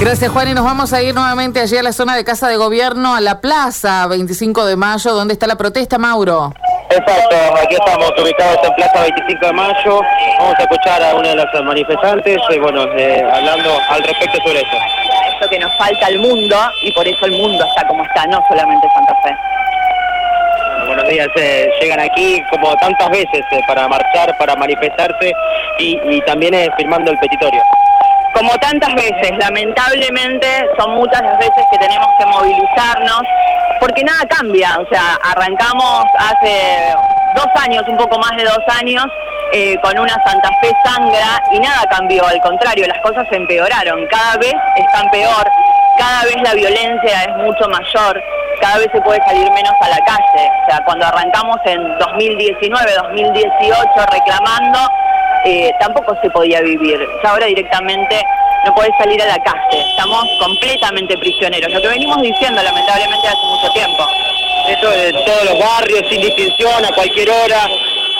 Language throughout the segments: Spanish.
Gracias Juan y nos vamos a ir nuevamente allí a la zona de Casa de Gobierno, a la plaza 25 de mayo, donde está la protesta, Mauro. Exacto, aquí estamos ubicados en Plaza 25 de Mayo. Vamos a escuchar a una de las manifestantes, eh, bueno, eh, hablando al respecto sobre eso. Esto que nos falta al mundo y por eso el mundo está como está, no solamente Santa Fe. Buenos días, eh, llegan aquí como tantas veces eh, para marchar, para manifestarse y, y también eh, firmando el petitorio. Como tantas veces, lamentablemente son muchas las veces que tenemos que movilizarnos porque nada cambia, o sea, arrancamos hace dos años, un poco más de dos años, eh, con una Santa Fe sangra y nada cambió, al contrario, las cosas empeoraron, cada vez están peor, cada vez la violencia es mucho mayor, cada vez se puede salir menos a la calle, o sea, cuando arrancamos en 2019, 2018 reclamando, eh, tampoco se podía vivir. Ya ahora directamente no podés salir a la calle. Estamos completamente prisioneros. Lo que venimos diciendo lamentablemente hace mucho tiempo. Eso de todos los barrios, sin distinción, a cualquier hora,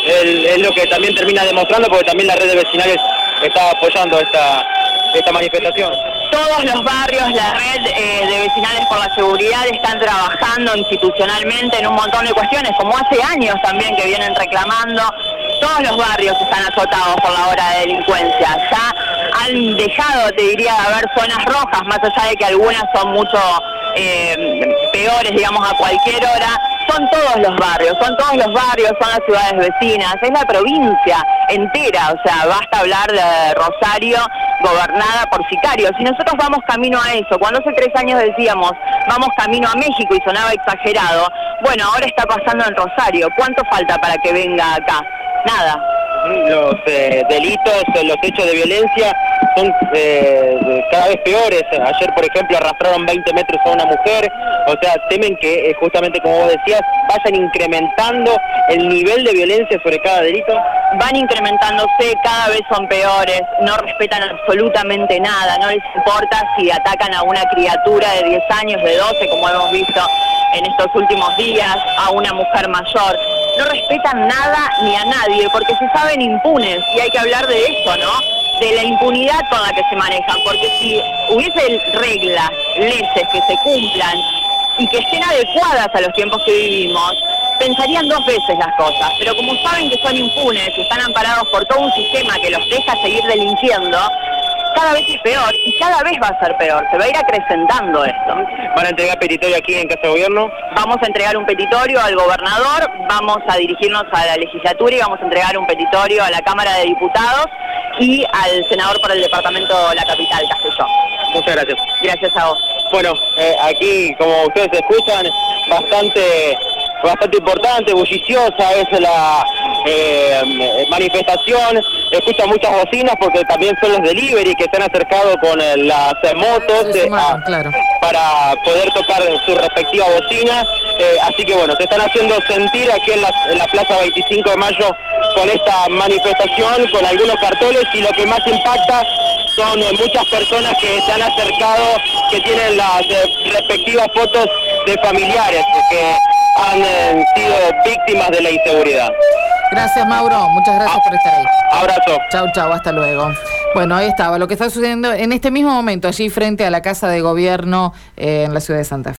es lo que también termina demostrando porque también la red de vecinales está apoyando esta, esta manifestación. Todos los barrios, la red eh, de vecinales por la seguridad están trabajando institucionalmente en un montón de cuestiones, como hace años también que vienen reclamando. Todos los barrios están azotados por la hora de delincuencia. Ya han dejado, te diría, de haber zonas rojas, más allá de que algunas son mucho eh, peores, digamos, a cualquier hora. Son todos los barrios, son todos los barrios, son las ciudades vecinas, es la provincia entera, o sea, basta hablar de Rosario gobernada por sicarios. Y nosotros vamos camino a eso. Cuando hace tres años decíamos, vamos camino a México y sonaba exagerado, bueno, ahora está pasando en Rosario. ¿Cuánto falta para que venga acá? Nada. Los eh, delitos, los hechos de violencia son eh, cada vez peores. Ayer, por ejemplo, arrastraron 20 metros a una mujer. O sea, temen que, eh, justamente como vos decías, vayan incrementando el nivel de violencia sobre cada delito. van incrementándose, cada vez son peores, no respetan absolutamente nada, no les importa si atacan a una criatura de 10 años, de 12, como hemos visto en estos últimos días, a una mujer mayor. No respetan nada ni a nadie, porque se saben impunes, y hay que hablar de eso, ¿no? De la impunidad con la que se manejan, porque si hubiese reglas, leyes que se cumplan y que estén adecuadas a los tiempos que vivimos, pensarían dos veces las cosas, pero como saben que son impunes y están amparados por todo un sistema que los deja seguir delinquiendo, cada vez es peor y cada vez va a ser peor, se va a ir acrecentando esto. Van a entregar petitorio aquí en Casa de Gobierno. Vamos a entregar un petitorio al gobernador, vamos a dirigirnos a la legislatura y vamos a entregar un petitorio a la Cámara de Diputados y al senador por el departamento de la capital, Castellón. Muchas gracias. Gracias a vos. Bueno, eh, aquí, como ustedes escuchan, bastante bastante importante, bulliciosa es la eh, manifestación. Escuchan muchas bocinas porque también son los delivery que se han acercado con eh, las eh, motos eh, sumaron, a- claro. para poder tocar su respectiva bocina. Así que bueno, se están haciendo sentir aquí en la, en la Plaza 25 de Mayo con esta manifestación, con algunos carteles y lo que más impacta son muchas personas que se han acercado, que tienen las respectivas fotos de familiares que han sido víctimas de la inseguridad. Gracias, Mauro. Muchas gracias por estar ahí. Abrazo. Chau, chau, hasta luego. Bueno, ahí estaba lo que está sucediendo en este mismo momento, allí frente a la Casa de Gobierno eh, en la ciudad de Santa Fe.